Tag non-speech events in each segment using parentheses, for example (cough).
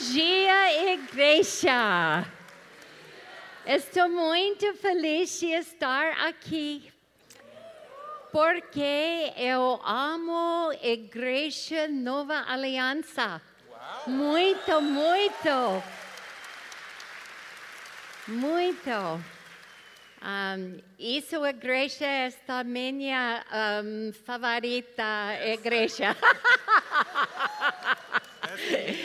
dia, igreja! Estou muito feliz de estar aqui, porque eu amo Igreja Nova Aliança. Muito, muito. Muito. Um, isso igreja é minha um, favorita igreja. (laughs)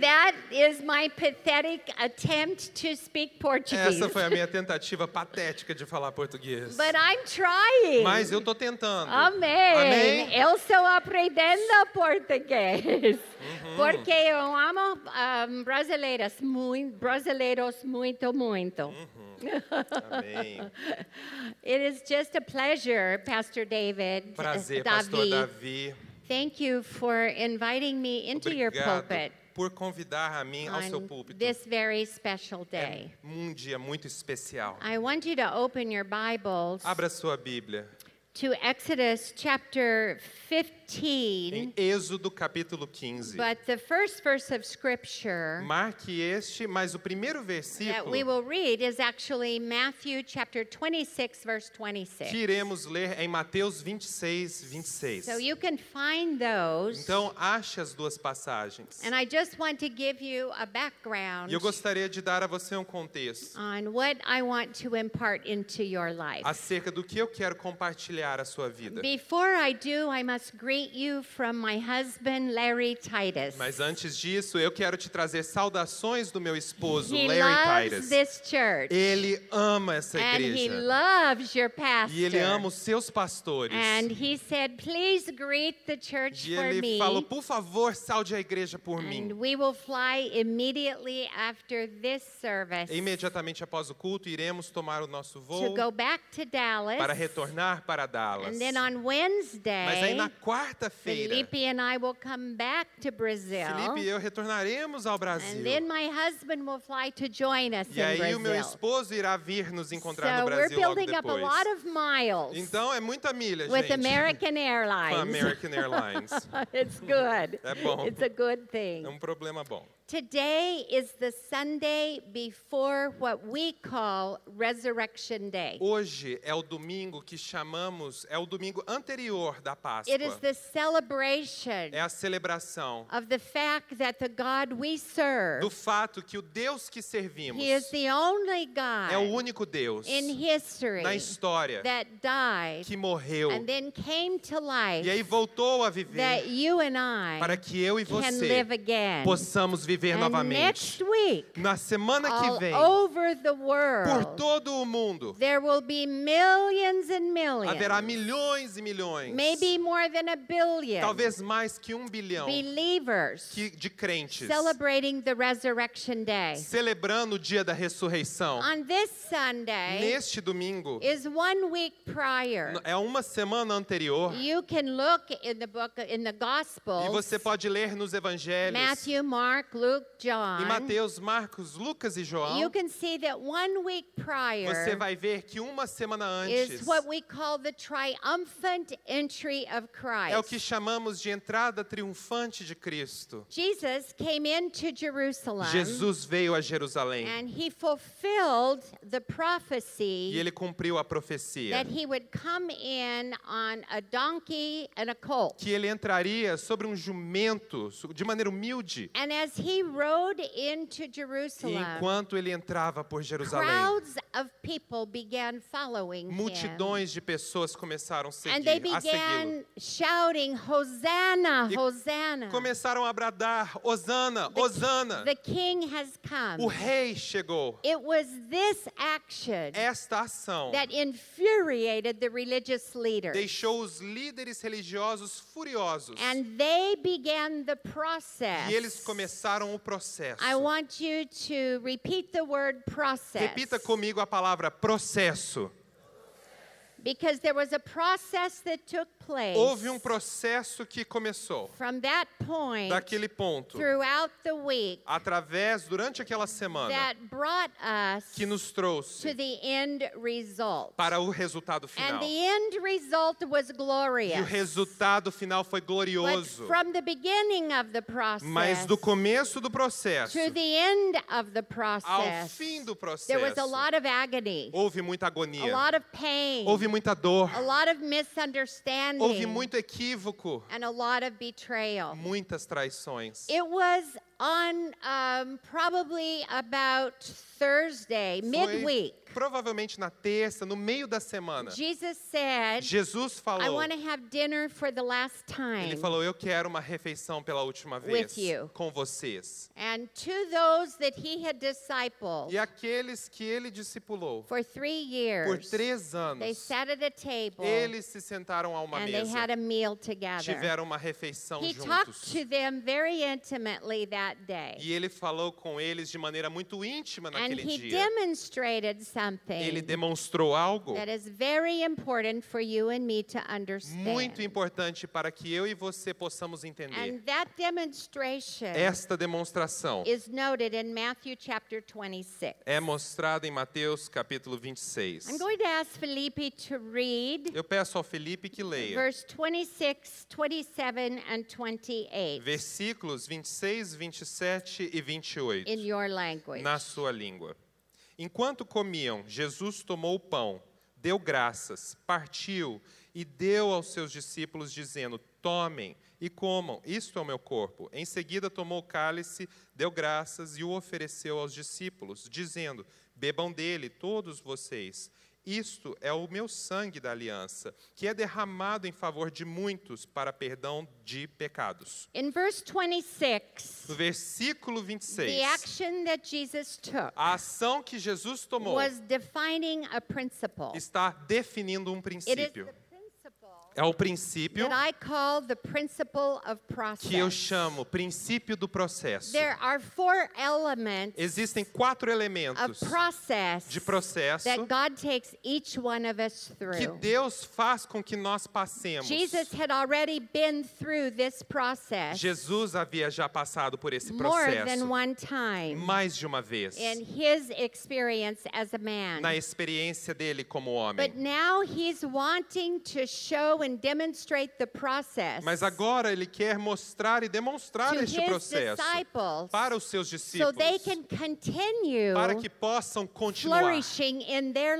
That is my pathetic attempt to speak Portuguese. Essa foi a minha tentativa patética de falar português. But I'm trying. Mas eu tô tentando. Amém. Amém. Eu estou aprendendo português. Uhum. Porque eu amo um, brasileiras, muito, brasileiros muito, muito. Uhum. Amém. (laughs) It is just a pleasure, Pastor David. Prazer, Davi. pastor Davi. Thank you for inviting me into your pulpit por convidar a mim ao seu púlpito. this very special É day. um dia muito especial. I want you to open your Bibles Abra sua Bíblia to Exodus chapter 15. em Êxodo capítulo 15. But the first verse of scripture Marque este, mas o primeiro that versículo we will read is actually Matthew chapter 26, verse 26. que iremos ler em Mateus 26, 26. So you can find those. Então, ache as duas passagens. And I just want to give you a background eu gostaria de dar a você um contexto on what I want to impart into your life. acerca do que eu quero compartilhar a sua vida. Before I do, I must greet you from my husband, Larry Titus. Mas antes disso, eu quero te trazer saudações do meu esposo, he Larry loves Titus. this church. Ele ama essa and he igreja. loves your pastor. E ele ama os seus pastores. And he said, please greet the church E for ele me. falou, por favor, saude a igreja por And mim. we will fly immediately after this service Imediatamente após o culto, iremos tomar o nosso to voo go back to Dallas. para retornar para Dallas. And then on Mas aí na Wednesday, quarta-feira, Felipe and I will come back to Brazil. Felipe e eu retornaremos ao And Brasil. then my husband will fly to join us E in aí o meu esposo irá vir nos encontrar So no we're Brasil logo building up a lot of miles Então é muita milha, with gente. American (laughs) Com a Airlines. American Airlines. (laughs) it's good. É bom. It's a good thing. É um problema bom. Today is the Sunday before what we call Resurrection Day. Hoje é o domingo que chamamos, é o domingo anterior da Páscoa. It is the celebration É a celebração of the fact that the God we serve, do fato que o Deus que servimos He is the only é o God único Deus in history na história that died que morreu and then came to life e aí voltou a viver that you and I para que eu e can você live again. possamos viver And novamente. next week, Na semana que vem, over the por world, todo o mundo, there will be millions and haverá millions, milhões e milhões, maybe more than a billion, talvez mais que um bilhão believers que- de crentes celebrating the Resurrection Day. celebrando o dia da ressurreição. On this Sunday Neste domingo, is one week prior. é uma semana anterior, You can look in the book in the e Gospels, você pode ler nos evangelhos, Matthew, Mark, Luke, John. em Mateus, Marcos, Lucas e You João, can see that one week você prior vai ver que uma semana antes is what we call the triumphant entry of Christ. é o que chamamos de entrada triunfante de Cristo. Jesus came into Jerusalem Jesus veio a Jerusalém and he fulfilled the prophecy e ele cumpriu a profecia that he would come in on a donkey and a colt. que ele entraria sobre um jumento de maneira humilde. And as he E Jerusalem, enquanto ele entrava por Jerusalém, crowds of people began following him. multidões de pessoas começaram a segui-lo. began shouting, Hosanna, E Hosanna. Começaram a bradar: Hosana, The- Hosana! The king has come. O rei chegou. It was this action Esta ação that infuriated the religious leaders. deixou os líderes religiosos furiosos. And they began the process. E eles começaram o processo. I want you to repeat the word process. Repita comigo a palavra processo. Because there was a process that took place Houve um processo que começou from that point daquele ponto, throughout the week através, durante aquela semana, that brought us que nos to trouxe the end result. para o resultado And final. the end result was E o glorious. resultado final foi But glorioso. from the beginning of the process Mas do começo do processo to the end of the ao process, fim do there was a processo, lot of agony, houve muita a agonia, lot of pain, houve muita dor, a lot of houve misunderstanding, muito equívoco, and a lot of betrayal. muitas traições. It was on um, probably about Thursday, Foi midweek. Provavelmente na terça, no meio da semana. Jesus said, Jesus I falou, want to have dinner for the last ele falou, eu quero uma refeição pela última With vez you. com vocês. And to those that he had discipled E aqueles que ele discipulou for three por years, três they anos, sat at a table eles se sentaram a uma and they mesa, had a meal together. tiveram uma refeição He juntos. to them very intimately that day. E ele falou com eles de maneira muito íntima naquele dia. Ele demonstrou algo that is very important for you and me to understand. muito importante para que eu e você possamos entender. And that demonstration Esta demonstração is noted in Matthew chapter 26. é mostrada em Mateus capítulo 26. I'm going to ask Felipe to read Eu peço ao Felipe que leia verse 26, 27, and 28 versículos 26, 27 e 28 in your language. na sua língua. Enquanto comiam, Jesus tomou o pão, deu graças, partiu e deu aos seus discípulos, dizendo: Tomem e comam, isto é o meu corpo. Em seguida, tomou o cálice, deu graças e o ofereceu aos discípulos, dizendo: Bebam dele, todos vocês. Isto é o meu sangue da aliança, que é derramado em favor de muitos para perdão de pecados. In verse 26, No versículo 26. the action that Jesus took A ação que Jesus tomou was defining a principle. está definindo um princípio. É o princípio that I call the principle of que eu chamo princípio do processo. There are four elements Existem quatro of elementos process de processo that God takes each one of us que through. Deus faz com que nós passemos. Jesus had already been through this process Jesus havia já passado por esse more than processo one time mais de uma vez in his experience as a man. na experiência dele como But homem. now he's wanting to show and demonstrate the process Mas agora ele quer mostrar e demonstrar este processo para os seus so they discípulos, can continue para que possam continuar flourishing in their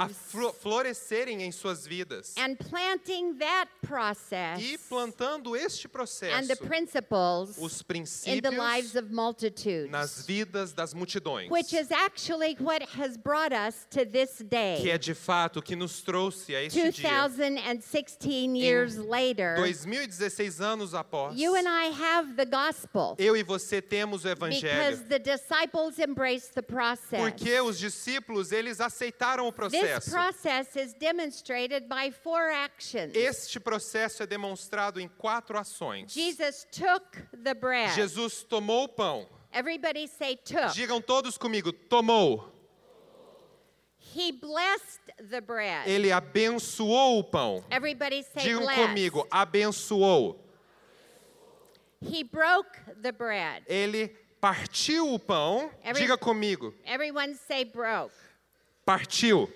a florescerem em suas vidas and planting that process e plantando este and the processo, principles os in the lives princípios of multitudes, nas vidas das multidões, which is actually what has brought us to this que é de fato o que nos trouxe a este dia. 2016 years later, 2016 anos após, you and I have the gospel eu e você temos o because evangelho, the disciples embraced the process. porque os discípulos eles aceitaram o This processo. process is demonstrated by four actions. Este processo é demonstrado em quatro ações. Jesus took the bread. Jesus tomou o pão. Everybody say took. Digam todos comigo, tomou. He blessed the bread. Ele abençoou o pão. Everybody say Digam blessed. comigo, abençoou. He broke the bread. Ele partiu o pão. Every- Diga comigo, Everyone say broke. partiu.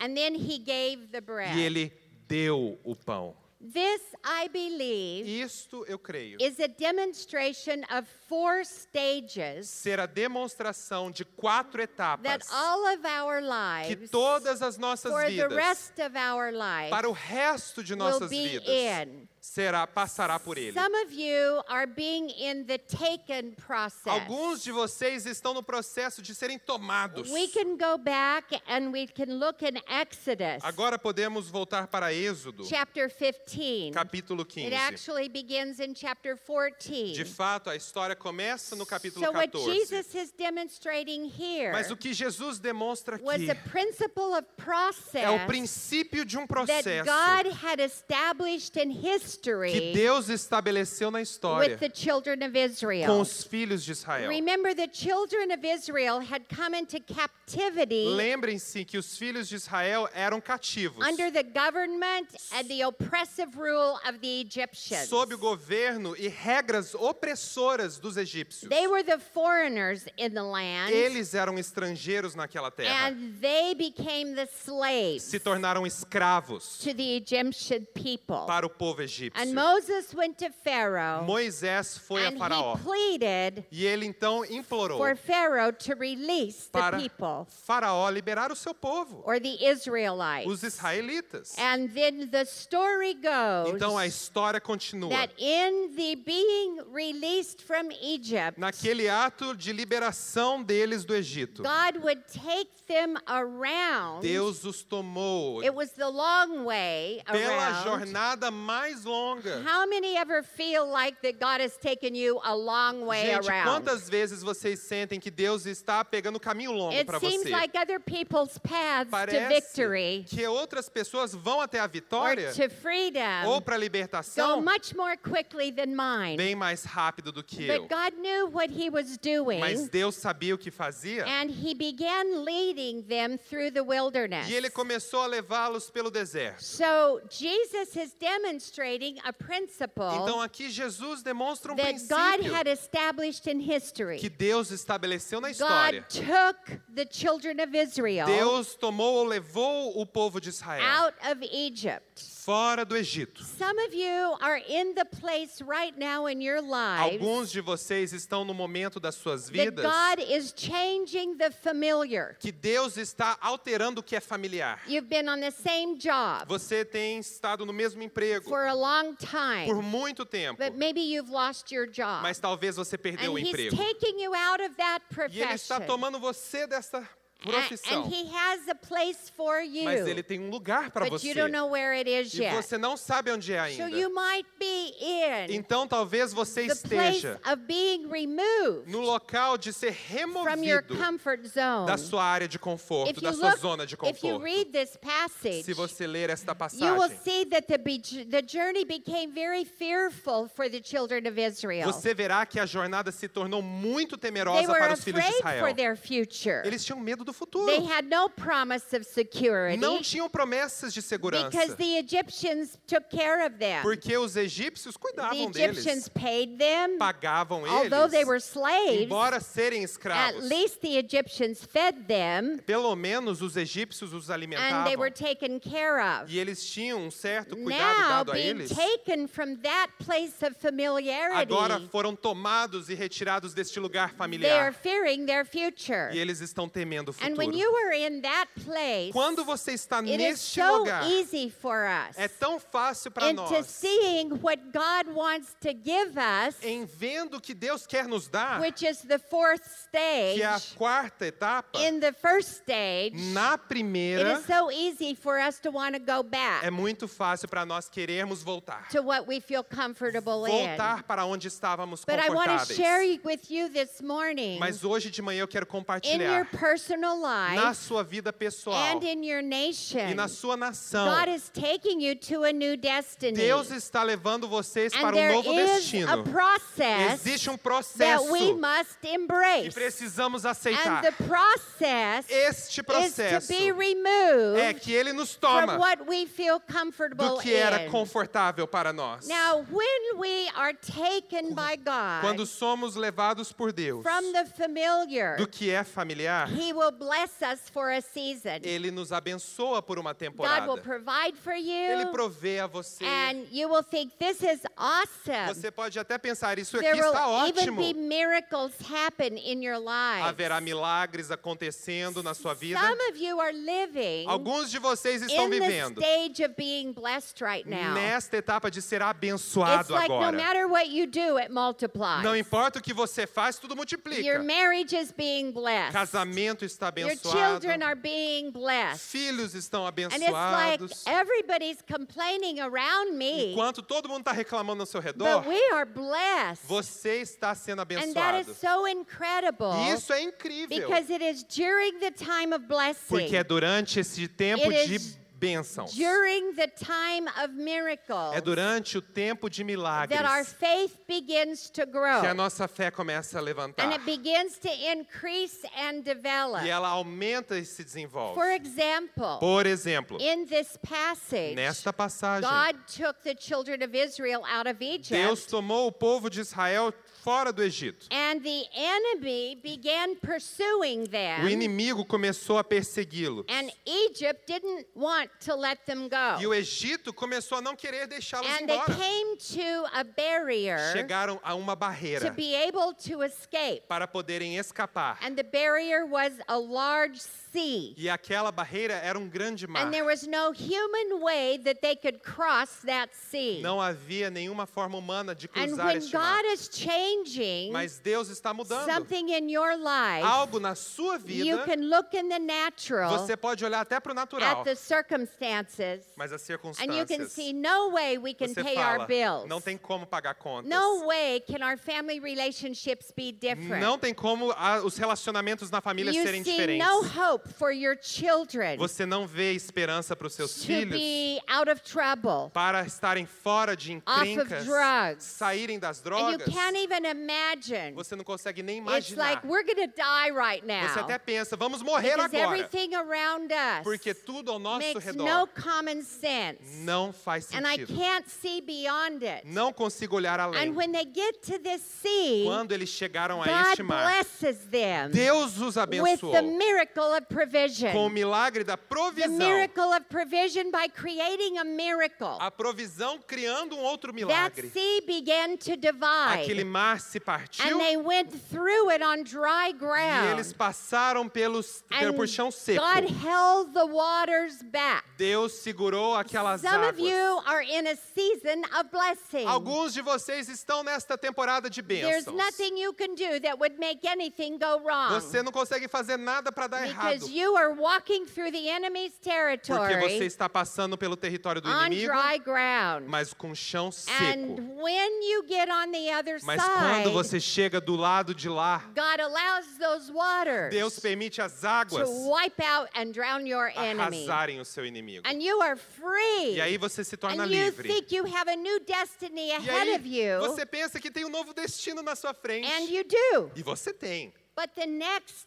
And then he gave the bread. E ele deu o pão. This, I believe, Isto eu creio. is a demonstration of four stages Ser a demonstração de quatro that etapas all of our que todas as nossas for the vidas, rest of our lives, para o resto de nossas vidas, in. será passará por ele. Some of you are being in the taken process. Alguns de vocês estão no processo de serem tomados. We can go back and we can look in Exodus Agora podemos voltar para Êxodo, chapter 15. capítulo It 15. actually begins in chapter 14. De fato, a história começa no capítulo So what 14. Jesus is demonstrating here Mas o que Jesus demonstra was aqui a principle of é o process princípio de um that processo God had established in his history que Deus estabeleceu na história with the children of Israel. com os filhos de Israel. Remember, the children of Israel had come into captivity Lembrem-se que os filhos de Israel eram cativos under the government and the oppressive rule of the Egyptians. sob o governo e regras opressoras dos egípcios. They were the foreigners in the land, Eles eram estrangeiros naquela terra. and they became the slaves Se tornaram escravos to the Egyptian people. para o povo egípcio. And Moses went to Pharaoh, Moisés foi a and Faraó. he pleaded E ele então implorou for Pharaoh to release the para people, Faraó liberar o seu povo, or the Israelites. os israelitas. And then the story goes Então a história continua. that in the being released from Egypt, Naquele ato de liberação deles do Egito, God would take them around. Deus os tomou It was the long way pela around. jornada mais longa. How many ever feel like that God has taken you a long way Gente, around? quantas vezes vocês sentem que Deus está pegando o caminho longo It para seems você? like other people's paths to Parece victory que outras pessoas vão até a or vitória to freedom ou para a go libertação much more quickly than mine. bem mais rápido do que eu. But God knew what He was doing, Mas Deus sabia o que fazia and He began leading them through the wilderness. e ele começou a levá-los pelo deserto. So Jesus is demonstrating a principle Então aqui Jesus demonstra um that God had established in history. que Deus estabeleceu na God took the children of Israel Deus tomou ou levou o povo de Israel out of Egypt. Fora do Egito. Some of you are in the place right now in your lives Alguns de vocês estão no momento das suas that vidas God is changing the familiar. que Deus está alterando o que é familiar. You've been on the same job Você tem estado no mesmo emprego for a long por muito tempo, but maybe you've lost your job. mas talvez você perdeu And o He's emprego. taking you out of that E ele está tomando você dessa profissão. And He has a place for Mas ele you, tem um lugar para você. you don't know where it is E yet. você não sabe onde é So ainda. you might be in Então talvez você the place esteja of being removed no local de ser from your removido comfort zone. da sua área de If conforto, you da sua look, zona de if you conforto. read this passage, Se você ler esta you will passagem, see that the, be- the journey became very fearful for the children of Israel. você verá que a jornada se tornou muito temerosa para os filhos de Israel. their future. Eles tinham medo do futuro. They had no promise of security Não tinham promessas de segurança. because the Egyptians took care of them. Porque os egípcios The cuidavam deles, Egyptians paid them, pagavam although they eles, were slaves. embora serem At escravos. least the Egyptians fed them, Pelo menos os egípcios os and they alimentavam. were taken care of. E eles tinham um certo cuidado Now, dado a eles. taken from that place of familiarity, Agora foram tomados e retirados deste lugar they are familiar. fearing their future. E eles estão temendo o when futuro. you are in that place, Quando você está it is neste so lugar, easy for us é tão fácil para into nós, seeing what God wants to give us, em vendo o que Deus quer nos dar, which is the fourth stage. que é a quarta etapa, In the first stage, na it primeira, is so easy for us to want to go back é muito fácil para nós querermos voltar. to what we feel comfortable in. Voltar para onde estávamos But I want to confortáveis. share with you this morning Mas hoje de manhã eu quero compartilhar personal na life sua vida pessoal and in your nation. e na sua nação. God is taking you to a new destiny. Deus está levando vocês and para um novo destino. process Existe um that processo we must que embrace. precisamos And aceitar. the process Este is to processo be removed é que ele nos from toma what we feel comfortable do que era in. confortável para nós. Now, when we are taken by Quando God somos levados por Deus from the familiar, do que é familiar, He will bless us for a season. ele nos abençoa por uma God will temporada. provide for Ele you, provê a você. and you will think this is awesome. Você pode até pensar, isso aqui There está ótimo. be miracles happen in your lives. Haverá milagres acontecendo na sua vida. Some of you are living Alguns de vocês estão in the vivendo stage of being blessed right now. nesta etapa de ser It's abençoado like no agora. matter what you do, it multiplies. Não importa o que você faz, tudo Your multiplica. marriage is being blessed. Casamento está Your abençoado. children are being blessed. Filhos estão And it's like abençoados. everybody's complaining around me, Enquanto todo mundo está reclamando ao seu but redor, we are blessed. você está sendo And that abençoado. is so incredible isso é incrível. because it is during the time of blessing. Porque é durante esse tempo It de is bênçãos. during the time of miracles É durante o tempo de milagres that our faith begins to grow. que a nossa fé começa a And levantar. it begins to increase and develop. E ela aumenta e se desenvolve. For example, Por exemplo, in this passage, nesta passagem, God took the children of Israel out of Deus Egypt, tomou o povo de Israel fora do Egito. and the enemy began pursuing O inimigo começou a persegui-lo. and Egypt didn't want to let them go. E o Egito começou a não querer deixá-los embora. came to a barrier Chegaram a uma to barreira be able to escape. para poderem escapar. And the barrier was a large sea. E aquela barreira era um grande mar. And there was no human way that they could cross that sea. Não havia nenhuma forma humana de And cruzar when este mar. God is changing Mas Deus está mudando. something in your life, Algo na sua you vida, can look in the natural você pode olhar até para o natural. at the circumstances Mas as and you can circunstâncias, see no way we can você pay our fala, bills. não tem como pagar contas. No way can our family relationships be different. Não tem como os relacionamentos na família you serem diferentes. no hope Você não vê esperança para os seus to filhos be out of trouble. para estarem fora de encrencas, drugs. saírem das drogas. can't even imagine. Você não consegue nem It's imaginar. like right Você now. até pensa, vamos morrer Because agora. everything around us Porque tudo ao nosso makes redor no common sense. não faz And I sentido. can't see beyond it. Não consigo olhar além. And when they get to this sea, Quando eles chegaram a God este mar, blesses them Deus os with abençoou the miracle of com o provision. milagre da The provisão. miracle of provision by creating a miracle. A provisão criando um outro That milagre. sea began to Aquele divide. mar se partiu And they went through it on dry e eles ground. passaram pelos, pelo And por chão seco. God held the waters back. Deus segurou aquelas Some of you águas. are in a season of blessing. Alguns de vocês estão nesta temporada de There's bênçãos. nothing you can do that would make anything go wrong. Você não consegue fazer nada para dar errado. Because you are walking through the enemy's Porque você territory está passando pelo território do on inimigo, dry ground. mas com chão And seco. when you get on the other Mas quando side, você chega do lado de lá, God allows those waters Deus permite as to águas wipe out and drown your enemy. arrasarem o seu inimigo. And you are free. E aí você se torna and you livre. think you have a new destiny E ahead aí of you. você pensa que tem um novo destino na sua frente. And you do. E você tem. But the next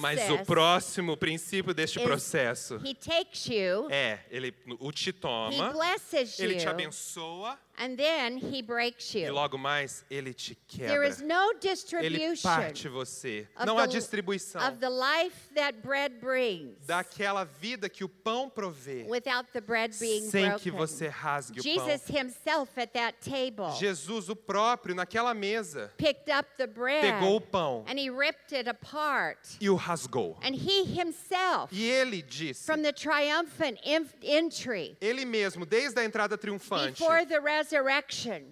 Mas o process. próximo princípio deste processo he takes you, é, ele o te he toma, blesses ele te you, abençoa and then he breaks e you. logo mais ele te There quebra. is no Ele distribution parte você. of Não há the- distribuição of the life that bread brings daquela vida que o pão provê without the bread being sem broken. que você rasgue o pão. Jesus himself at that table Jesus, o próprio, naquela mesa, picked up the bread pegou o pão and he ripped it apart. e o rasgou. And he himself, E ele disse, from the triumphant entry ele mesmo, desde a entrada triunfante before the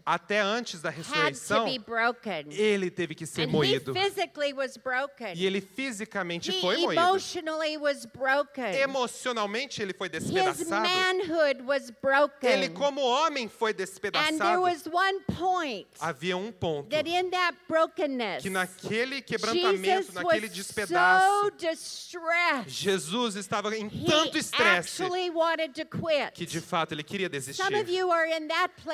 até antes da had to ressurreição, be broken. ele teve que ser moído. physically was broken. E ele fisicamente He foi moído. emotionally was broken. Emocionalmente ele foi His despedaçado. manhood was broken. Ele como homem foi And there despedaçado. was one point Havia um ponto that in that brokenness, que naquele quebrantamento, Jesus naquele despedaço. Jesus estava em tanto estresse que de fato ele queria desistir.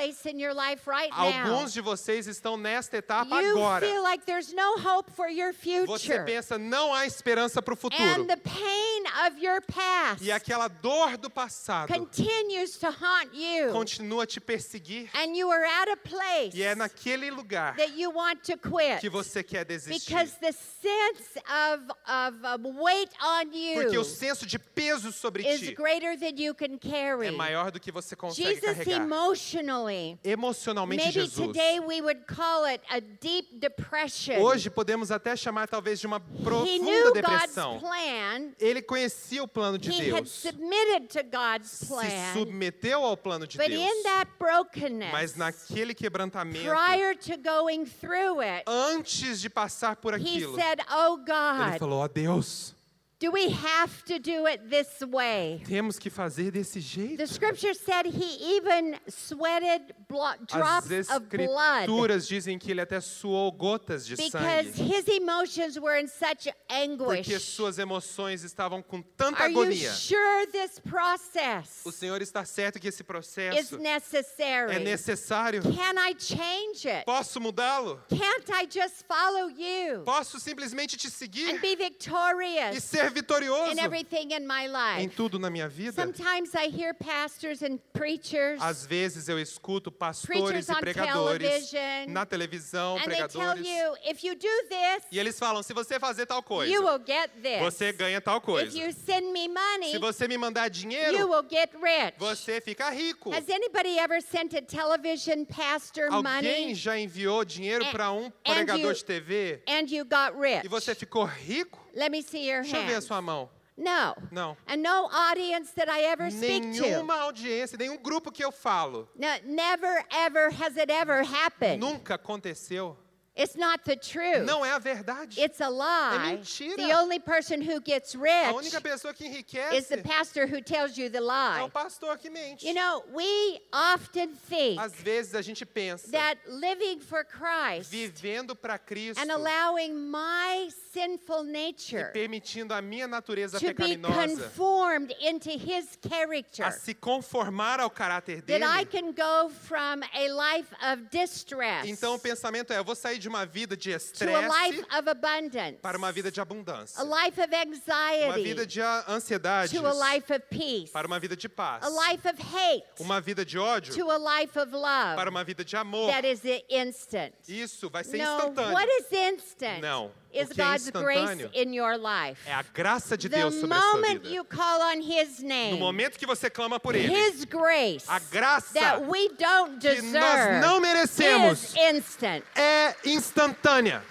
Place in your life right now. Alguns de vocês estão nesta etapa You agora. feel like there's no hope for your Você future. pensa, não há esperança para o futuro. And the pain of your past E aquela dor do passado continues to haunt you. continua a te perseguir. And you are at a place E é naquele lugar that you want to quit. que você quer desistir. Because the sense of, of weight on Porque you o senso de peso sobre is ti greater than you can carry. é maior do que você consegue Jesus carregar. emotionally, Emocionalmente, maybe Jesus. today we would call it a deep depression. Hoje podemos até chamar talvez de uma he profunda knew God's depressão. plan. Ele conhecia o plano de He had Deus. submitted to God's Se plan. submeteu ao plano de But Deus. in that brokenness, Mas naquele quebrantamento, prior to going through it, antes de passar por he aquilo, said, Oh ele God, falou: Ó Deus, Do we have to do it this way? Temos que fazer desse jeito. The scripture said he even sweated blo- drops As of blood escrituras dizem que ele até suou gotas de because sangue. his emotions were in such anguish. Porque suas emoções estavam com tanta Are you agonia. sure this process O Senhor está certo que esse is processo necessary? é necessário. Can I change it? Posso mudá-lo? Can't I just follow you Posso simplesmente te and seguir be e victorious ser vitorioso in everything in my em life? tudo na minha vida? Sometimes I hear pastors and preachers Às vezes eu escuto pastores Preachers e on pregadores television, na televisão, and they tell pregadores, you if you do this, e eles falam: se você fazer tal coisa, you will get this. você ganha tal If coisa. you send me money, Se você me mandar you dinheiro, will get rich. você fica rico. Has anybody ever sent a television pastor Alguém money já enviou dinheiro And- para um pregador you- de TV and you got rich? e você ficou rico? Let me see your Deixa eu ver a hand. sua mão. No. Não. And no audience that I ever speak to. Nenhuma audiência, nenhum grupo que eu falo. No, never, ever has it ever happened. Nunca aconteceu. It's not the truth. Não é a verdade. It's a lie. mentira. The only person who gets A rich única pessoa que is enriquece the pastor who tells you the é lie. o pastor que mente. You know, we often think Às vezes a gente pensa, that living for Christ vivendo para Cristo and allowing my sinful e nature permitindo a minha natureza to be pecaminosa conformed into his character. a se conformar ao caráter That I dele, can go from a life of distress então o pensamento é: eu vou sair de uma vida de to a life estresse of abundance, para uma vida de abundância, a life of uma vida anxiety de ansiedade peace, para uma vida de paz, a life of hate. Uma vida de ódio. Of para love uma vida de amor. Isso vai ser No, instantâneo. what is instant? Não. Is é God's grace in your life. É a graça de The Deus sobre a sua moment vida. you call on His No name, momento que você clama por Ele, His grace a graça that we don't que nós deserve não merecemos is instant. é instantânea.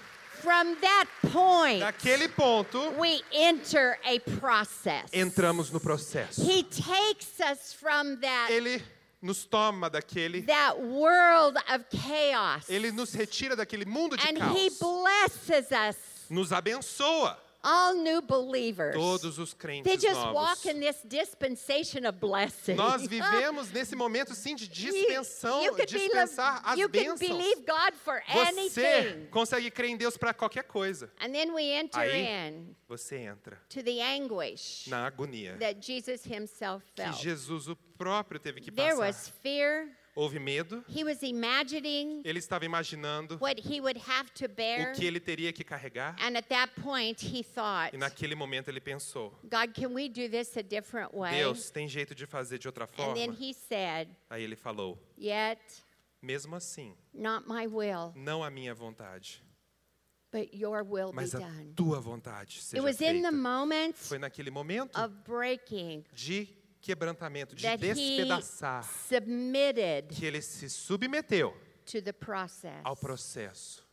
From that point, Daquele ponto, we enter a process. entramos no processo. He takes us from that, Ele nos toma daquele, that world of chaos. Ele nos retira daquele mundo de and He caos. blesses us, Nos abençoa all new believers. todos os They crentes just novos. walk in this dispensation of blessing. Nós (laughs) vivemos nesse momento sim de You- dispensão, you believe- dispensar as you could bênçãos. believe God for Você anything. consegue crer em Deus para qualquer coisa. And then we enter Aí in você entra to the anguish na agonia that Jesus himself que felt. Jesus o próprio teve que There passar. was fear. Houve medo, He was imagining ele estava imaginando what he would have to bear. o que ele teria que carregar And at that point, he thought, e naquele momento ele pensou: God, can we do this a different way? Deus, tem jeito de fazer de outra And then forma? he said, Aí ele falou: Yet mesmo assim, not my will, não a minha vontade, but your will be mas a done. tua vontade It seja was in the feita. moment Foi naquele momento of breaking de quebrantamento, de despedaçar, que ele se submeteu to the process. ao processo.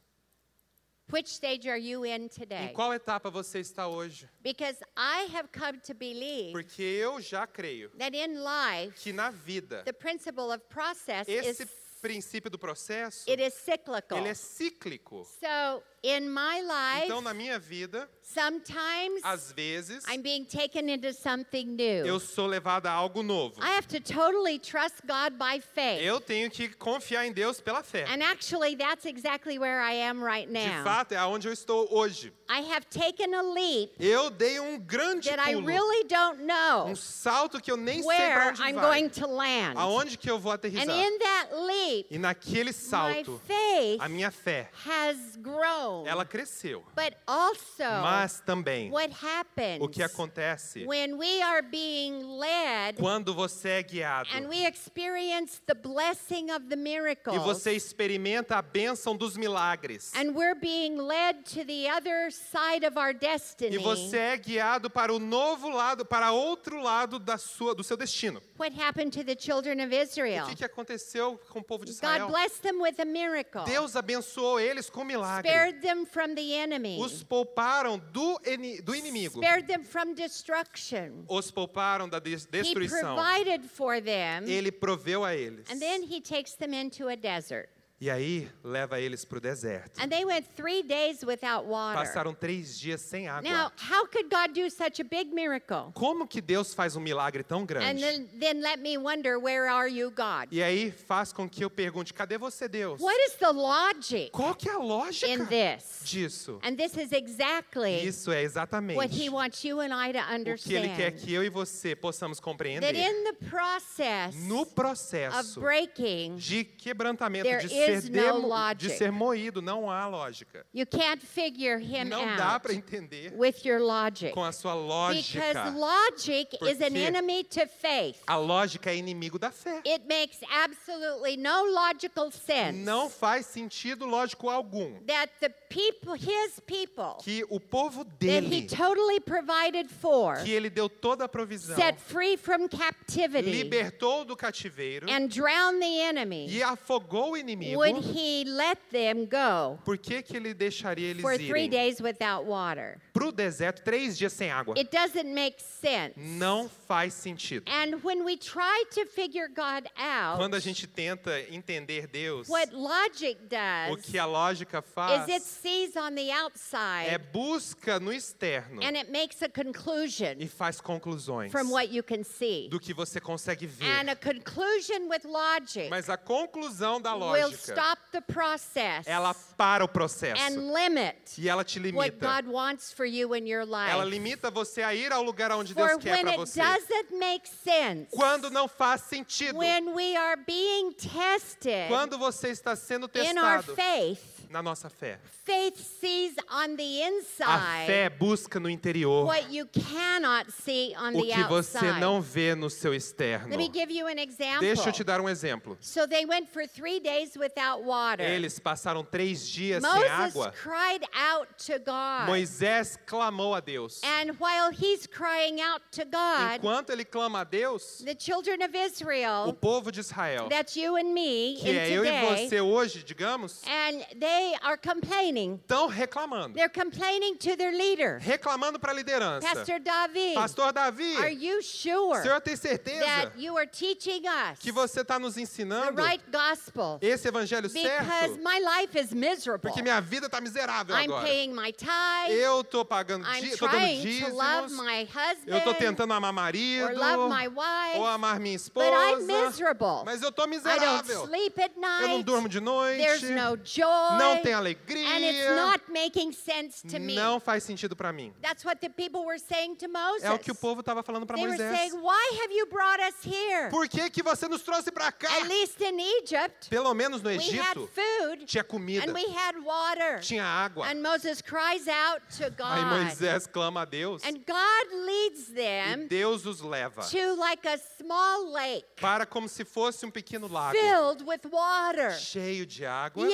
Which stage are you in Em today? qual etapa você está hoje? Because I have come to believe Porque eu já creio that in life, que na vida, the principle of process esse is princípio do processo, it is cyclical. ele é cíclico. So in my life, Então, na minha vida, sometimes às vezes, I'm being taken into something new. eu sou levado a algo novo. I have to totally trust God by faith. Eu tenho que confiar em Deus pela fé. And actually, that's exactly where I am right De now. fato, é aonde eu estou hoje. I have taken a leap Eu dei um grande that I pulo, really don't know um salto que eu nem sei para onde I'm vai. going to land. Aonde que eu vou And aterrissar? in that leap, E naquele my salto, faith a minha fé, has grown. Ela cresceu. But also, Mas também, what happens o que acontece when we are being led quando você é guiado and we experience the blessing of the e miracles você experimenta a bênção dos milagres and we're being led to the other side of our destiny? e você é guiado para o novo lado, para outro lado da sua, do seu destino. What happened to the children of Israel? O que, que aconteceu com o povo de God Israel? blessed them with a miracle. Deus abençoou eles com milagre. Spared them from the enemy. Os pouparam do, do inimigo. Spared them from destruction. Os pouparam da des- He provided for them. Ele proveu a eles. And then he takes them into a desert. E aí leva eles para o deserto. And they went three days without water. Passaram três dias sem água. Now, how could God do such a big miracle? Como que Deus faz um milagre tão And grande? then, then let me wonder, where are you, God? E aí faz com que eu pergunte, cadê você, Deus? What is the logic Qual que é a in lógica this? disso? And this is exactly Isso é exatamente what He wants you and I to o que Ele quer understand. que eu e você possamos That compreender. in the process No of processo breaking, de quebrantamento, de ser, no de ser moído, não há lógica. you can't figure Him Não dá out para entender with your logic. com a sua Because lógica. logic is an enemy to faith. A lógica é inimigo da fé. It makes absolutely no logical sense Não faz sentido lógico algum that the people, his people, que o povo that dele, he totally provided for, que ele deu toda a provisão, set free from captivity, libertou do cativeiro and drowned the enemy, e afogou o inimigo, would he let them go por que, que ele deixaria eles for three irem days without water? para o deserto três dias sem água? It doesn't make sense. Não faz sentido. And when we try to figure God out, Quando a gente tenta entender Deus, what logic o does que a lógica is faz it sees on the é outside busca no externo and it makes a conclusion e faz conclusões from what you can see. do que você consegue ver. And a conclusion with logic Mas a conclusão da will lógica, stop the process ela para o processo and limit e ela te what limita. God wants for you in your Ela life. limita você a ir ao lugar onde Deus quer when para it você. doesn't make sense, Quando não faz sentido, when we are being tested quando você está sendo in our testado faith, na nossa fé. faith sees on the A inside fé busca no interior what you cannot see on o the que você outside. não vê no seu externo. Let me give you an example. Deixa eu te dar um exemplo. So they went for three days without water. Eles passaram três dias sem Moses água. cried out to God. Moisés clamou a Deus. And while he's crying out to God, Enquanto ele clama a Deus, the children of o Israel, povo de Israel, that's you and me que é eu e today, você hoje, digamos, and they are complaining. estão reclamando. They're complaining to their leader, Reclamando para a liderança. Pastor David. Pastor Davi, Are you sure senhor tem certeza that you are teaching us que você está nos the ensinando right gospel? esse evangelho Because certo? my life is miserable. Porque minha vida está miserável I'm agora. paying my tithe. Eu tô pagando, tô dando to love my Eu tô husband tentando amar marido or love my wife, ou amar minha but I'm esposa. miserable. Mas eu tô I don't miserável. sleep at Eu não night. durmo de noite. There's no joy. Não tem and it's alegria. not making sense to me. Não faz sentido para mim. That's what the people were saying to Moses. É o que o povo estava falando para Moisés. saying, "Why have you brought us here? Por que, que você nos trouxe para cá? At least in Egypt, Pelo menos no we had Egito food tinha comida, and we had water." tinha água. And Moses cries out to Aí. Moisés clama a Deus And God leads e them Deus os leva to like a small lake para como se fosse um pequeno lago filled with water. cheio de água.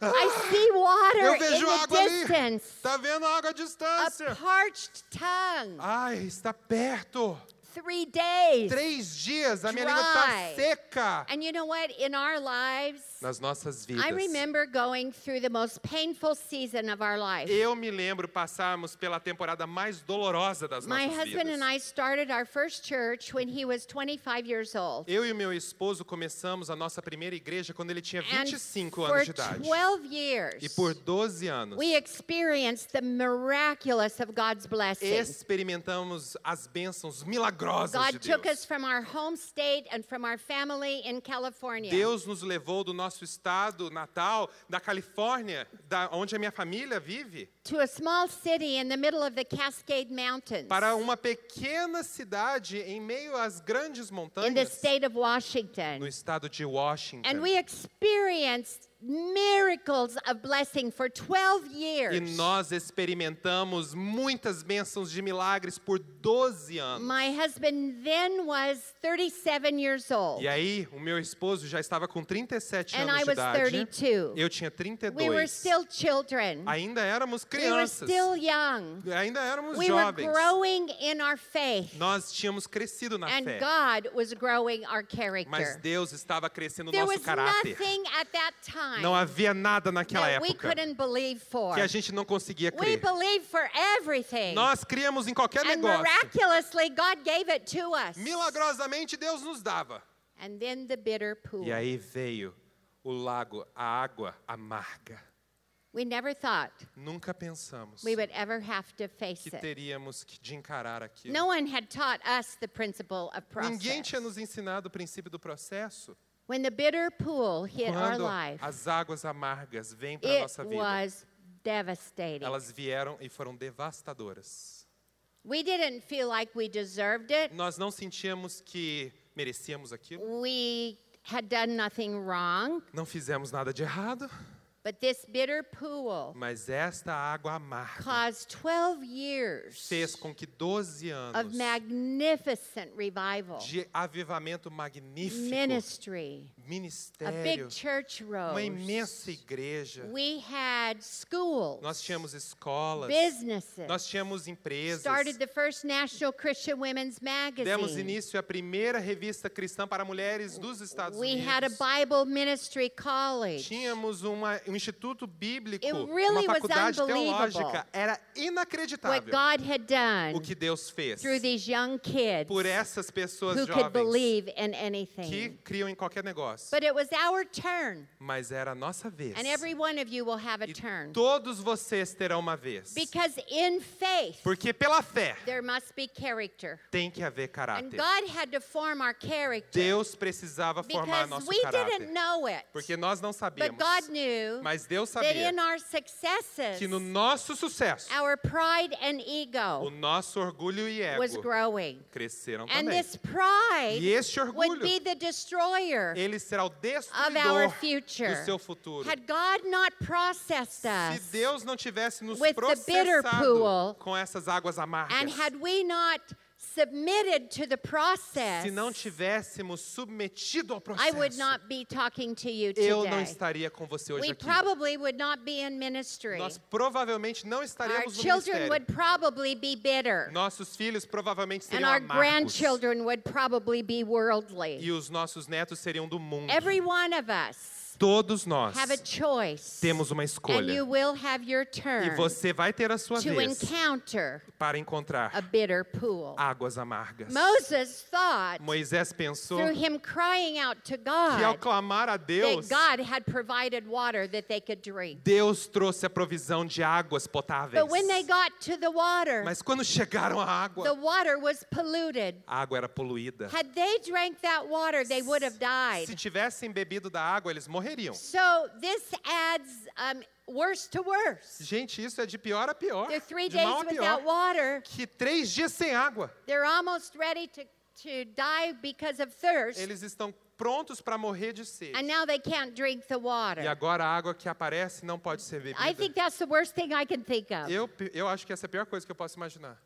I see water Eu in the água ali. distance. Tá vendo a água à distância? A parched tongue. Ai, está perto. Three days. Três dias, a minha língua está seca. And you know what? In our lives, Nas nossas vidas. I remember going through the most painful season of our life. Eu me lembro passarmos pela temporada mais dolorosa das My nossas husband vidas. and I started our first church when he was 25 years old. Eu e meu esposo começamos a nossa primeira igreja quando ele tinha And 25 for anos de idade. 12 years, E por 12 anos we experienced the miraculous of God's blessings. experimentamos as bênçãos milagrosas God de took Deus. us from our home state and from our family in California. Deus nos levou do nosso estado natal, da Califórnia, da onde a minha família vive, to a small city in the middle of the Cascade Mountains para uma pequena cidade em meio às grandes in the montanhas state of no estado de Washington. And we experienced miracles of blessing for 12 years. E nós experimentamos muitas bênçãos de milagres por 12 anos. My husband then was 37 years old, E aí, o meu esposo já estava com 37 and anos I de was idade. 32. Eu tinha 32. We were still children. Ainda éramos We were crianças. still young. Ainda éramos We were jovens. growing in our faith, Nós tínhamos crescido na and fé. God was growing our Mas character. Deus estava crescendo o There nosso was caráter. nothing at that time Não havia nada naquela that we época couldn't believe for. que a gente não conseguia We crer. believed for everything. Nós criamos em qualquer And negócio. miraculously, God gave it to us. Milagrosamente, Deus nos dava. And then the bitter pool. E aí veio o lago, a água amarga. We never thought Nunca pensamos we would ever have to face que teríamos que de encarar aquilo. No one had taught us the principle of Ninguém process. tinha nos ensinado o princípio do processo. When the bitter pool hit our Quando life, as águas amargas vêm para a it nossa vida, was devastating. elas vieram e foram devastadoras. We didn't feel like we deserved it. Nós não sentíamos que merecíamos aquilo, We had done nothing wrong, não fizemos nada de errado, but this bitter pool mas esta água amarga caused 12 years fez com que 12 of anos magnificent revival, de avivamento magnífico, ministry, ministério, big church uma imensa igreja. We had schools, Nós tínhamos escolas, businesses, nós tínhamos empresas. started the first National Christian Women's Demos Magazine. início à primeira revista cristã para mulheres dos Estados We had a Unidos. Bible ministry college. Tínhamos uma, um instituto bíblico, It really uma was faculdade unbelievable. teológica. Era What inacreditável God had done o que Deus fez through these young kids por essas pessoas who could jovens believe in que anything. criam em qualquer negócio. But it was our turn, Mas era a nossa vez. and every one of you will have a E turn. todos vocês terão uma vez. Because in faith, Porque pela fé there must be character. tem que haver And caráter. God had to form our character Deus precisava formar because nosso we caráter. didn't know it. Porque nós não But sabíamos. God knew Mas Deus that sabia in our successes, que no nosso sucesso, our pride and o ego nosso orgulho e was ego growing. cresceram And também. this pride E este would orgulho, be the destroyer ele será o of our destruidor future. do seu futuro. Had God not processed Se us, Deus não tivesse nos with the bitter processado pool, com essas águas and amargas, had we not submitted to the process, se não tivéssemos submetido ao I would processo, not be talking to you eu não today. estaria com você hoje We aqui. probably would not be in ministry. Nós provavelmente não Our estaríamos no children would probably be bitter. Nossos filhos provavelmente And seriam our amargos. grandchildren would probably be worldly. E os nossos netos seriam do mundo. Every one of us Todos nós have a choice. temos uma And you escolha. will have your E turn você vai ter a sua to vez encounter para a encontrar bitter pool. águas amargas. Moses thought Moisés pensou through him crying out to que ao God clamar a Deus, that God had provided water that they could drink. Deus trouxe a provisão de águas potáveis. But when they got to the water, Mas quando chegaram à the água, water was polluted. a água era poluída. Had they drank that water, they would have Se died. tivessem bebido da água, eles morreriam. So this adds um, worse to worse. Gente, isso é de pior a pior. They're three De days mal a without pior. water. Que três dias sem água. They're almost ready to, to die because of thirst. Eles estão prontos para morrer de sede. And now they can't drink the E water. agora a água que aparece não pode ser bebida. I think that's the worst thing I can think of. Eu, eu acho que essa é a pior coisa que eu posso imaginar.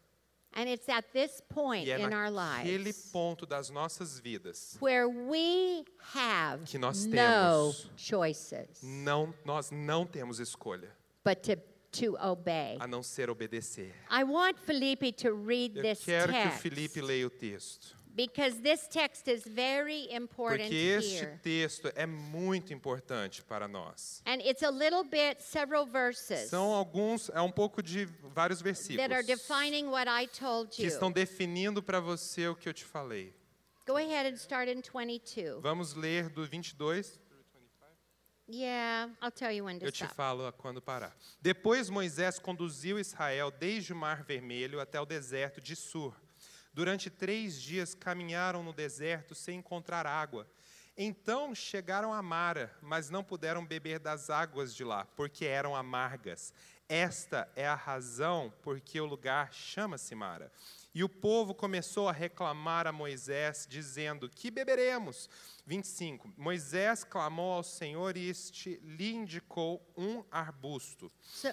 And it's at this point E é in our naquele lives ponto das nossas vidas where we have Que nós no temos. choices não nós não temos escolha but to, to obey. a não ser obedecer. I want Felipe to read Eu this quero que o text Felipe leia o texto, because this text is very important porque este here. texto é muito importante para nós. And it's a little bit, several verses São alguns, é um pouco de vários versículos that are defining what I told que you. estão definindo para você o que eu te falei. Go ahead and start in 22. Vamos ler do 22 Yeah, I'll tell you when to Eu te stop. falo quando parar. Depois Moisés conduziu Israel desde o Mar Vermelho até o deserto de Sur. Durante três dias caminharam no deserto sem encontrar água. Então chegaram a Mara, mas não puderam beber das águas de lá, porque eram amargas. Esta é a razão por que o lugar chama-se Mara. E o povo começou a reclamar a Moisés, dizendo: Que beberemos? 25. Moisés clamou ao Senhor e este lhe indicou um arbusto. So,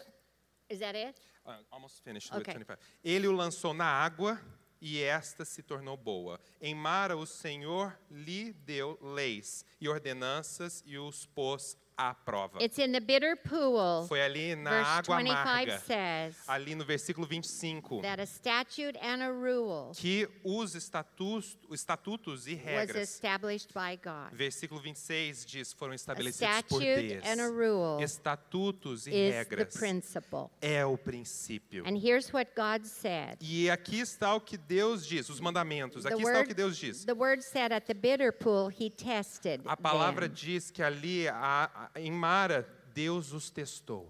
is that it? Ah, almost finished Okay. 25. Ele o lançou na água e esta se tornou boa. Em Mara o Senhor lhe deu leis e ordenanças e os pôs à prova. It's in the bitter pool. Foi ali na Verse água 25 amarga, says ali no versículo 25, that a statute and a rule que os estatus, estatutos e was regras established by God. Versículo 26 diz: foram estabelecidos por Deus. and a rule Estatutos e is the regras principle. é o princípio. And here's what God said. E aqui está o que Deus diz, os mandamentos. The Aqui está o que word, Deus diz. the word said at the bitter pool, he tested A palavra them. diz que ali a- em Mara, Deus os testou.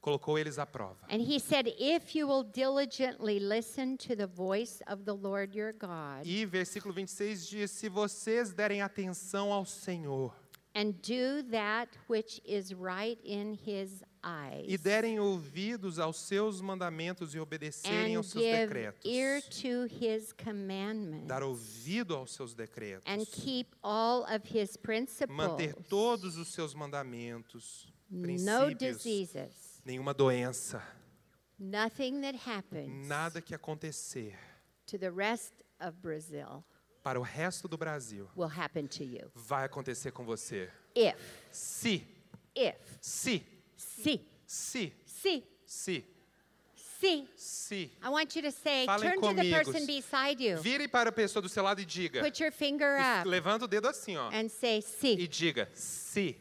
Colocou eles à prova. And he said, If you will diligently listen to the voice of the Lord your God E versículo 26 diz: Se vocês derem atenção ao Senhor and do that which is right in his eyes, e derem ouvidos aos seus mandamentos e obedecerem aos seus decretos, ear to his commandments, dar ouvido aos seus decretos, and keep all of his principles, manter todos os seus mandamentos, no princípios, diseases, nenhuma doença, nothing that happens nada que acontecer to the rest of Brazil para o resto do Brasil will happen to you. vai acontecer com você. If, Se, if, se, see, se, see, se, see. se. I want you to say, Falem turn to the comigo. person beside you. Vire para a pessoa do seu lado e diga. Put your finger e up Levanta o dedo assim, ó. and say, E see. diga, se.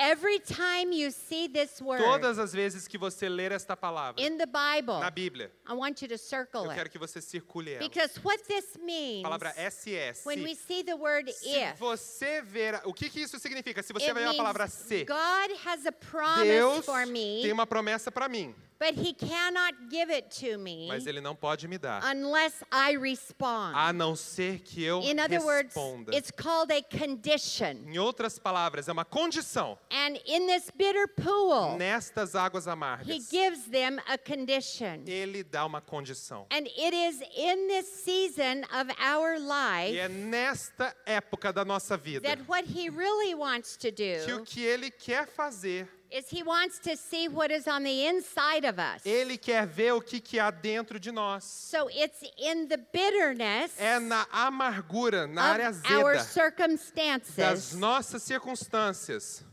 Every time you see this word Todas as vezes que você ler esta palavra in the Bible, na Bíblia, I want you to circle eu quero que você circule ela. Because what this A means, palavra SS. when we see the word Se if, você ver, o que que isso significa? Se você ver a palavra se, God has a promise Deus for me, tem uma promessa para mim, but He cannot give it to me mas Ele não pode me dar, unless I respond. a não ser que eu In other words, responda. it's called a condition. Em outras palavras, é uma condição. And in this bitter pool, Nestas águas He amargas, gives them a condition. Ele dá uma condição. And it is in this season of our life E é nesta época da nossa vida that what he really wants to que o do que Ele quer fazer, is he wants to see what is on the inside of us. Ele quer ver o que, que há dentro de nós. So it's in the bitterness É na amargura, na área of our azeda das circumstances nossas circunstâncias.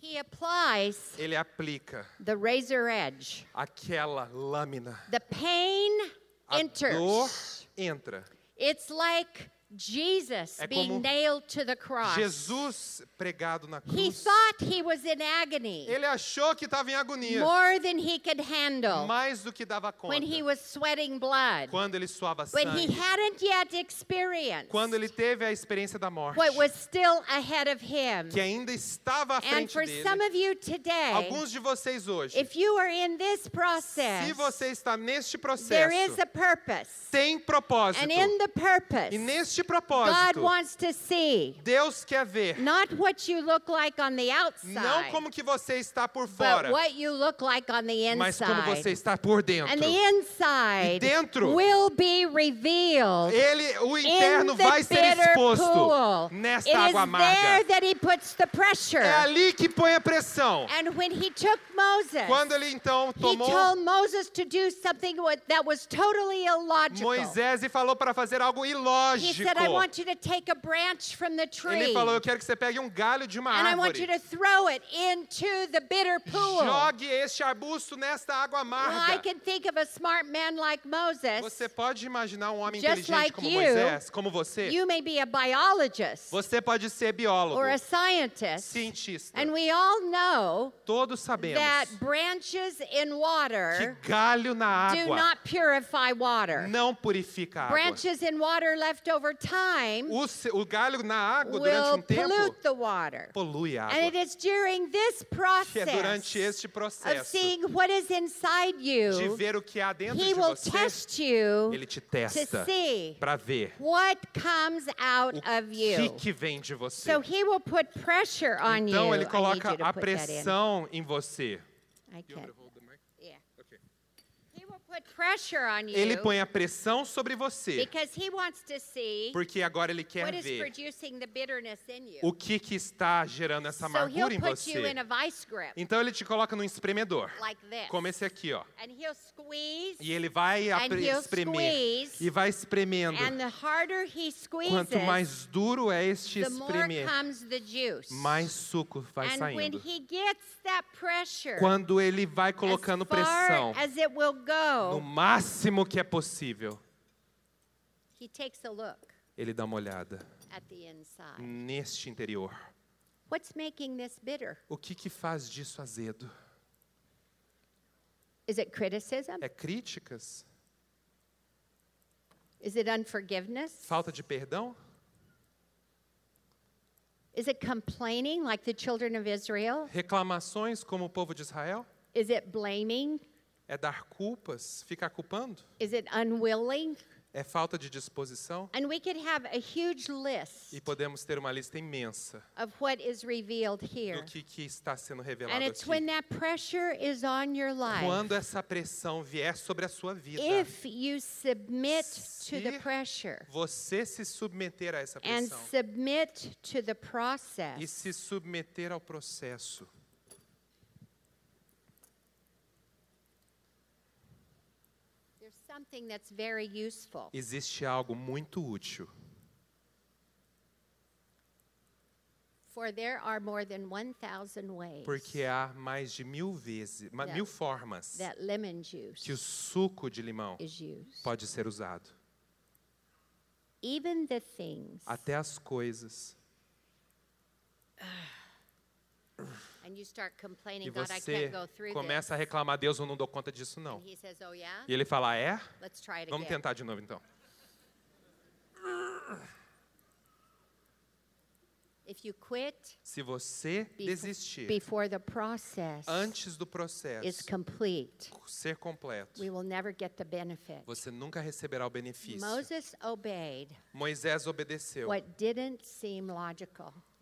he applies Ele aplica the razor edge. aquela lâmina. The pain A dor enters. entra. It's like Jesus É being nailed to the cross. Jesus pregado na He cruz. thought he was in agony Ele achou que estava em agonia, more than he could handle mais do que dava conta. when he was sweating blood. Quando ele suava But he sangue, hadn't yet experienced quando ele teve a experiência da morte, what was still ahead of him. que ainda estava à And frente for some dele. of you today, Alguns de vocês hoje, if you are in this process, se você está neste there is processo, a purpose. tem propósito. And in the purpose, E neste God propósito, wants to see Deus quer ver not what you look like on the não outside, como que você está por but fora, what you look like on the mas como você inside. está por dentro. And the inside E dentro, will be revealed Ele, o in interno vai ser exposto pool. nesta It água amarga. there that he puts the pressure. É ali que põe a pressão. And when he took Moses, Quando ele então he tomou told Moses to do something that was totally illogical. Moisés e falou para fazer algo ilógico. Said, I want you to take a branch from the tree. Ele falou: Eu quero que você pegue um galho de uma and I want you to throw it into the bitter pool. Jogue este arbusto nesta água amarga. well, I can think of a smart man like Moses. Você pode imaginar um homem Just inteligente like como you, Moisés, como você? You may be a biologist Você pode ser biólogo, or a scientist. cientista. And we all know Todos sabemos that branches in water que galho na água do not purify water. não purifica água. Branches in water left over time O, o galho na água, durante um tempo, pollute the water. polui a And it água. is during this Que é durante process este of processo seeing what is inside de you, ver o que há dentro he de will você, test you ele te to testa see para ver what comes out o of que, you. que vem de você. So he will put pressure on you. Então ele I need coloca you a pressão em você. I can't. Yeah. Okay. He will put put pressure on you Ele põe a pressão sobre você, because he wants to see porque agora ele quer what is ver producing the bitterness in you. o que, que está gerando essa amargura em você. in a vice grip Então ele te coloca num espremedor, como esse aqui, ó. And he'll squeeze. E ele vai espremer e vai espremendo. And the harder he squeezes, Quanto mais duro é este the more espremer, comes the juice. mais suco vai and when saindo. he gets that pressure, Quando ele vai colocando pressão as it will no máximo que é possível, he takes a look ele dá uma olhada at the inside. neste interior. What's making this bitter? O que que faz disso azedo? Is it criticism? É críticas? Is it unforgiveness? Falta de perdão? Is it complaining like the children of Israel? Reclamações como o povo de Israel? Is it blaming? É dar culpas? Ficar culpando? Is it unwilling? É falta de disposição? And we could have a huge list E podemos ter uma lista imensa of what is revealed here. do que, que está sendo And revelado it's aqui. when that pressure is on your life. Quando essa pressão vier sobre a sua vida, If you submit to the Se pressure você se submeter a essa and pressão submit to the e process, se submeter ao processo, there's something that's very useful. Existe algo muito útil. For there are more than 1,000 ways Porque há mais de mil vezes, mil formas that lemon juice que o suco de limão pode ser usado. Even the things, Até as coisas. (sighs) and you start complaining, E você can't go through começa a reclamar, Deus, eu não dou conta disso não. Oh? E ele fala, "Ah, é? Vamos tentar de novo então. If you quit Se você desistir before the process antes do processo complete, ser completo, we will never get the benefit. você nunca receberá o benefício. Moisés obedeceu,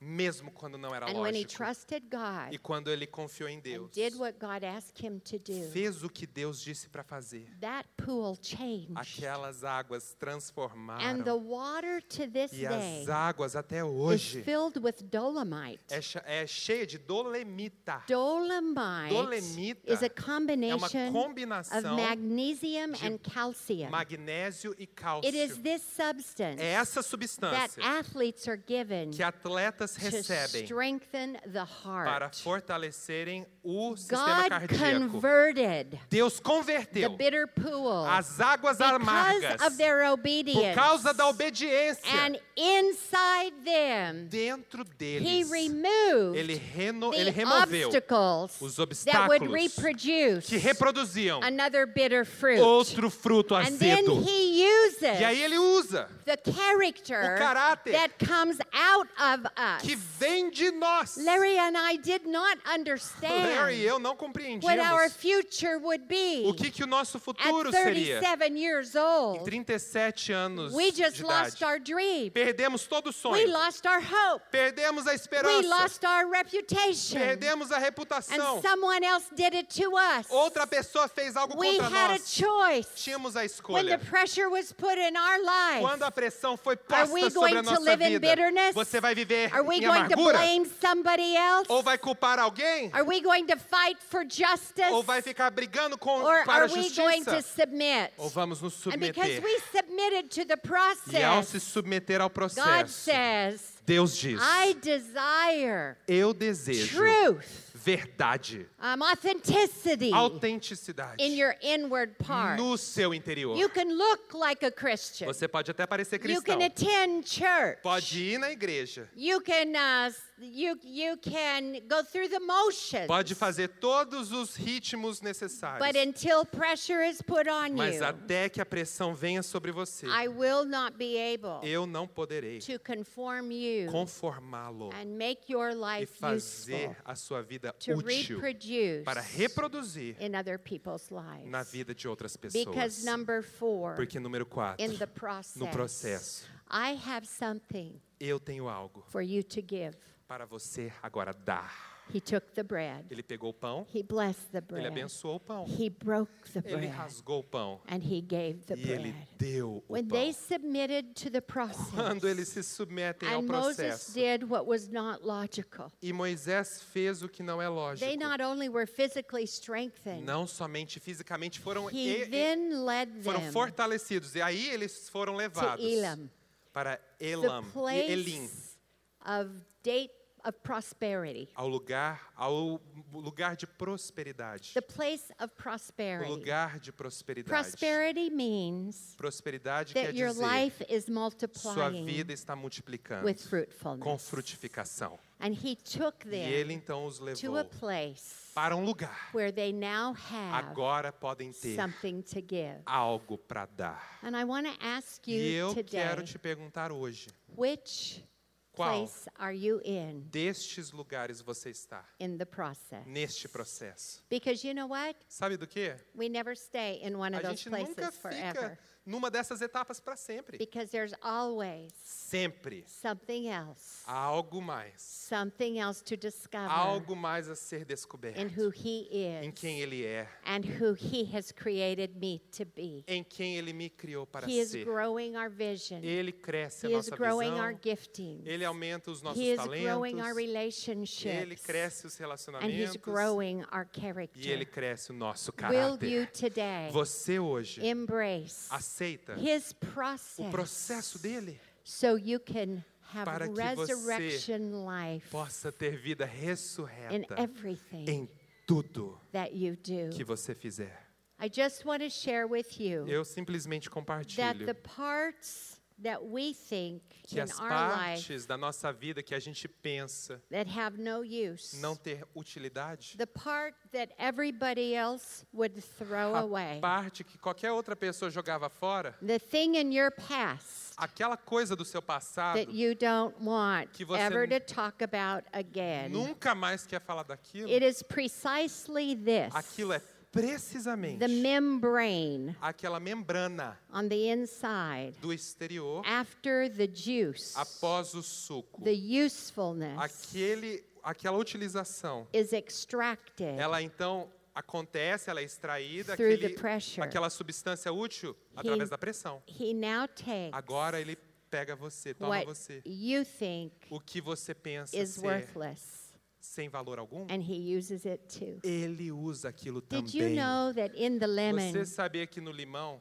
mesmo quando não era And when he lógico. E quando ele confiou em Deus, did what God asked him to do, fez o que Deus disse para fazer. that pool changed. Aquelas águas And the transformaram. water to this E as águas até hoje filled with dolomite. é, é cheia de dolemita. Dolomite Dolemita is a É uma combination of combinação magnesium de and calcium. magnésio e It is cálcio. this substance É essa that substância athletes are given que atletas recebem para fortalecerem o sistema God cardíaco. Deus converteu as águas amargas por causa da obediência. And inside them, Dentro he deles, removed ele, reno, ele removeu os obstáculos que reproduziam outro fruto azedo. he E aí ele usa O caráter that comes out of us. Que vem de nós. Larry and I did not understand Larry e eu não what our compreendíamos future would be o que, que o nosso at futuro seria. 37 years Em old. 37 anos We just de lost idade. our dream. Perdemos todo o We sonho. lost our hope. Perdemos a We esperança. lost our reputation. Perdemos a reputação. And someone else did it to us. Outra pessoa fez algo We contra had a nós. choice. Tínhamos a When the escolha. pressure was put in our life, Quando a pressão foi Are we posta sobre going a to nossa live in vida, bitterness? você vai viver we going to blame somebody else? Ou vai culpar alguém? Are we going to fight for justice? Ou vai ficar brigando com, Or para are a we going to justiça? submit? Ou vamos nos And because submeter? we submitted to the E ao se process, submeter ao God processo, says, Deus diz: I desire Eu desejo truth, verdade, um, authenticity autenticidade in your inward part. no seu interior. You can look like a Christian. Você pode até parecer You cristão, can attend church. pode ir na igreja, You can uh, you you can go through the motions. pode fazer todos os ritmos necessários, But until pressure is put on mas you, até que a pressão venha sobre você, I will not be able eu não poderei to conform you conformá-lo and make your e life fazer useful a sua vida to útil reproduce para reproduzir in other people's lives. na vida de outras Because pessoas. number four, Porque número 4, in the process, no processo, I have something eu tenho algo for you to give. para você agora dar. He took the bread. Ele pegou o pão, He blessed the ele bread. abençoou o pão, He broke the ele bread. rasgou o pão And he gave the e ele deu o When pão. they submitted to the process, Quando eles se submetem ao processo, did what was not logical, e Moisés fez o que não é lógico. they not only were physically strengthened, Não somente fisicamente foram, e- e- foram fortalecidos. E aí eles foram to levados Elam, para the Elam, e Elim, place of date of prosperity, ao lugar, ao lugar de prosperidade. the place of O prosperity. lugar de prosperidade. Prosperity means Prosperidade quer that your dizer life is sua multiplying vida está multiplicando with com fruitfulness. frutificação. And he took E ele them então os to levou a place para um lugar. where they now have Agora podem ter something to give. algo para dar. And I to ask E you eu today, quero te perguntar hoje, which qual place are you in destes lugares você está in the process? neste processo? Because you know what? Sabe do que? We never stay in one of A those gente nunca places fica forever. Numa dessas etapas para sempre. Because there's always Sempre something else, algo mais. something else to discover Algo mais a ser descoberto. in who he Em is quem ele é, and who he has created me to be. em quem ele me criou para He is ser. growing our vision. Ele cresce a He is nossa growing our visão. giftings. Ele aumenta os nossos He is growing our talentos. Ele relationships. cresce os And he's relacionamentos. growing our E ele character. cresce o nosso Will you caráter. today Você hoje embrace aceita his o process processo dele so you can have Para que você possa ter vida in ressurreta everything em tudo that you do. que você fizer. I just want to share with you Eu simplesmente compartilho the parts that we think que in as our life partes da nossa vida que a gente pensa that have no use, não ter utilidade, the part that everybody else would throw away, a parte que qualquer outra pessoa jogava fora, the thing in your past aquela coisa do seu passado, that you don't want que você ever n- to talk about again. nunca mais quer falar daquilo, It is precisely this. Aquilo é precisamente the membrane aquela membrana on the inside do exterior after the juice, após o suco. the usefulness Aquele, aquela utilização, is extracted ela então acontece, ela é extraída, Through aquele, the pressure. aquela substância útil através da pressão. He now takes Agora ele pega você, toma what você. you think O que você pensa is ser worthless sem valor algum, and he uses it too. ele usa aquilo Did you também. know that in the lemon, Você sabia que no limão,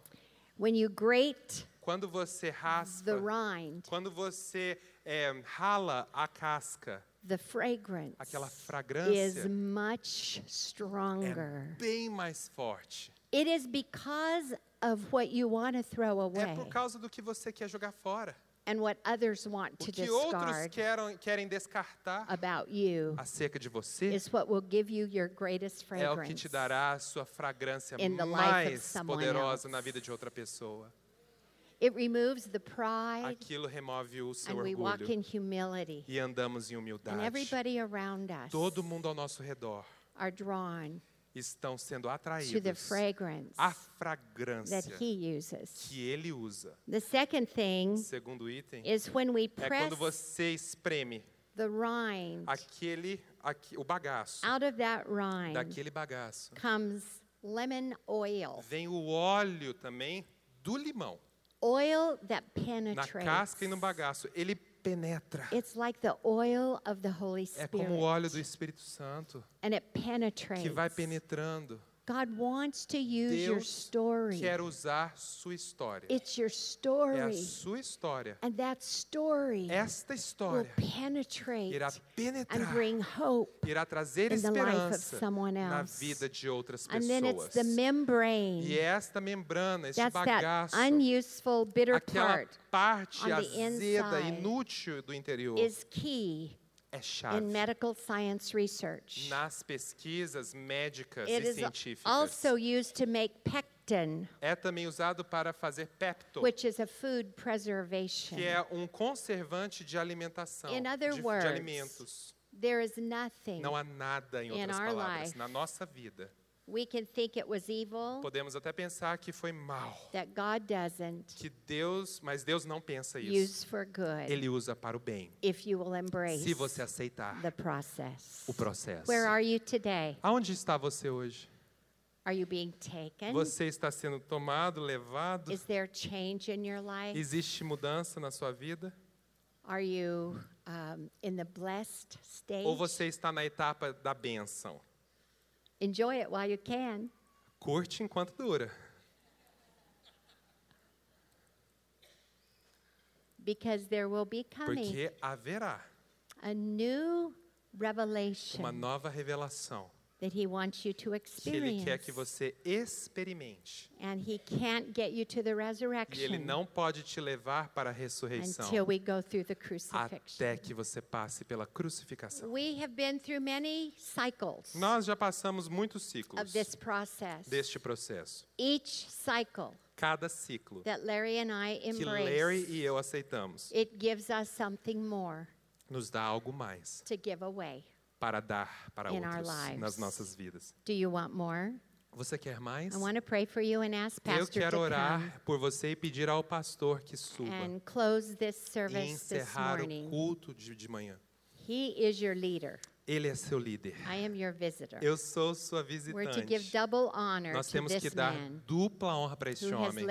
when you grate quando você the raspa, rind, quando você é, rala a casca, the fragrance aquela is fragrância much é stronger? bem mais forte. It is because of what you want to throw É away por causa do que você quer jogar fora. And what others want to discard querem, querem descartar about you acerca de você is what will give you your greatest é o que te fragrance. dará a sua fragrância in the life of mais poderosa else. na vida de outra pessoa. It removes the pride Aquilo remove o seu and we walk orgulho in humility. e andamos em And humildade. everybody around us Todo mundo ao nosso redor are drawn estão sendo to the atraídos fragrance à that fragrância he uses. que ele usa. The second thing Segundo item is when we é press quando você espreme the rind aquele, aque- o bagaço. out of that rind Daquele bagaço comes lemon oil. vem o óleo também do limão. Oil that Na penetrates. casca e no bagaço. Ele penetra. It's like the oil of the Holy É como o óleo do Spirit. Espírito Santo And it penetrates. que vai penetrando. God wants to use your Deus story. quer usar sua história. It's your story. É a sua história. And that story Esta história will penetrate irá and bring hope. irá trazer in the life of esperança someone na else. vida de outras pessoas. And then it's the membrane. E esta membrana, este That's that bagaço, unuseful, bitter aquela part parte azeda, inútil do interior, is key é in chave medical science research. nas pesquisas médicas It e is científicas. also used to make pectin, É também usado para fazer pepto, which is a food preservation. que é um conservante de alimentação, In other de, de words, alimentos. There is nothing Não há nada, em in outras palavras, life na nossa vida We can think it was evil, Podemos até pensar que foi mal, that God doesn't que Deus, mas Deus não pensa isso. use for good Ele usa para o bem, if you will embrace se você aceitar the process. o processo. Where are you today? Aonde está você hoje? Are you being taken? Você está sendo tomado, levado? Is there change in your life? Existe mudança na sua vida? Are you um, in the blessed stage? Ou você está na etapa da benção? Enjoy it while you can. Curte enquanto dura. Because there will be coming Porque haverá a new revelation uma nova revelação that He wants you to que Ele experience. quer que você experimente. And He can't get you to the E Ele resurrection não pode te levar para a ressurreição until we go through the crucifixion. até que você passe pela crucificação. We have been through many cycles Nós já passamos muitos of ciclos this process. deste processo. Each cycle Cada ciclo that Larry and I que Larry embrace, e eu aceitamos it gives us something more nos dá algo mais. Para dar para outros nas nossas vidas. Do you want more? Você quer mais? I want to pray for you and ask Eu quero orar por você e pedir ao pastor que suba and close this e encerrar o culto de, de manhã. Ele é seu líder. I am your visitor. Eu sou sua We're to give visitante. Nós temos que dar dupla honra para este homem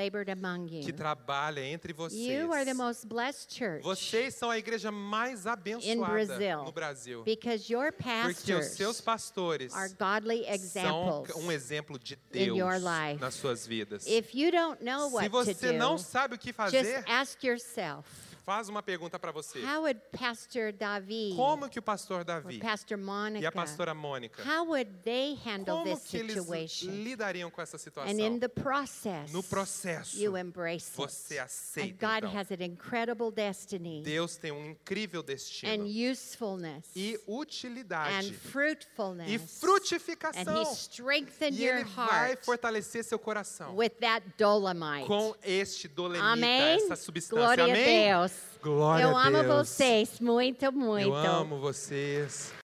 que trabalha entre vocês. You are the most blessed church Vocês são a igreja mais abençoada Brazil. no Brasil. because your Porque os seus pastores are godly são um exemplo de in Deus your life. nas suas vidas. If you don't know Se você não sabe o que just fazer, ask yourself, faz uma pergunta para você. how would Pastor Davi Como que o pastor or Davi Pastor e a Monica, pastora Mônica, how would they handle como this que eles situation? lidariam com essa situação? And in the process, No processo, you embrace você. And aceita God então. has an incredible destiny Deus tem um incrível and destino usefulness e and utilidade fruitfulness. e And frutificação. He strengthened E your Ele vai heart fortalecer seu coração with that dolomite. com este dolemita, Amém? essa substância. Glória Amém? a Deus. Glória Eu a amo Deus. vocês muito, muito. Eu amo vocês.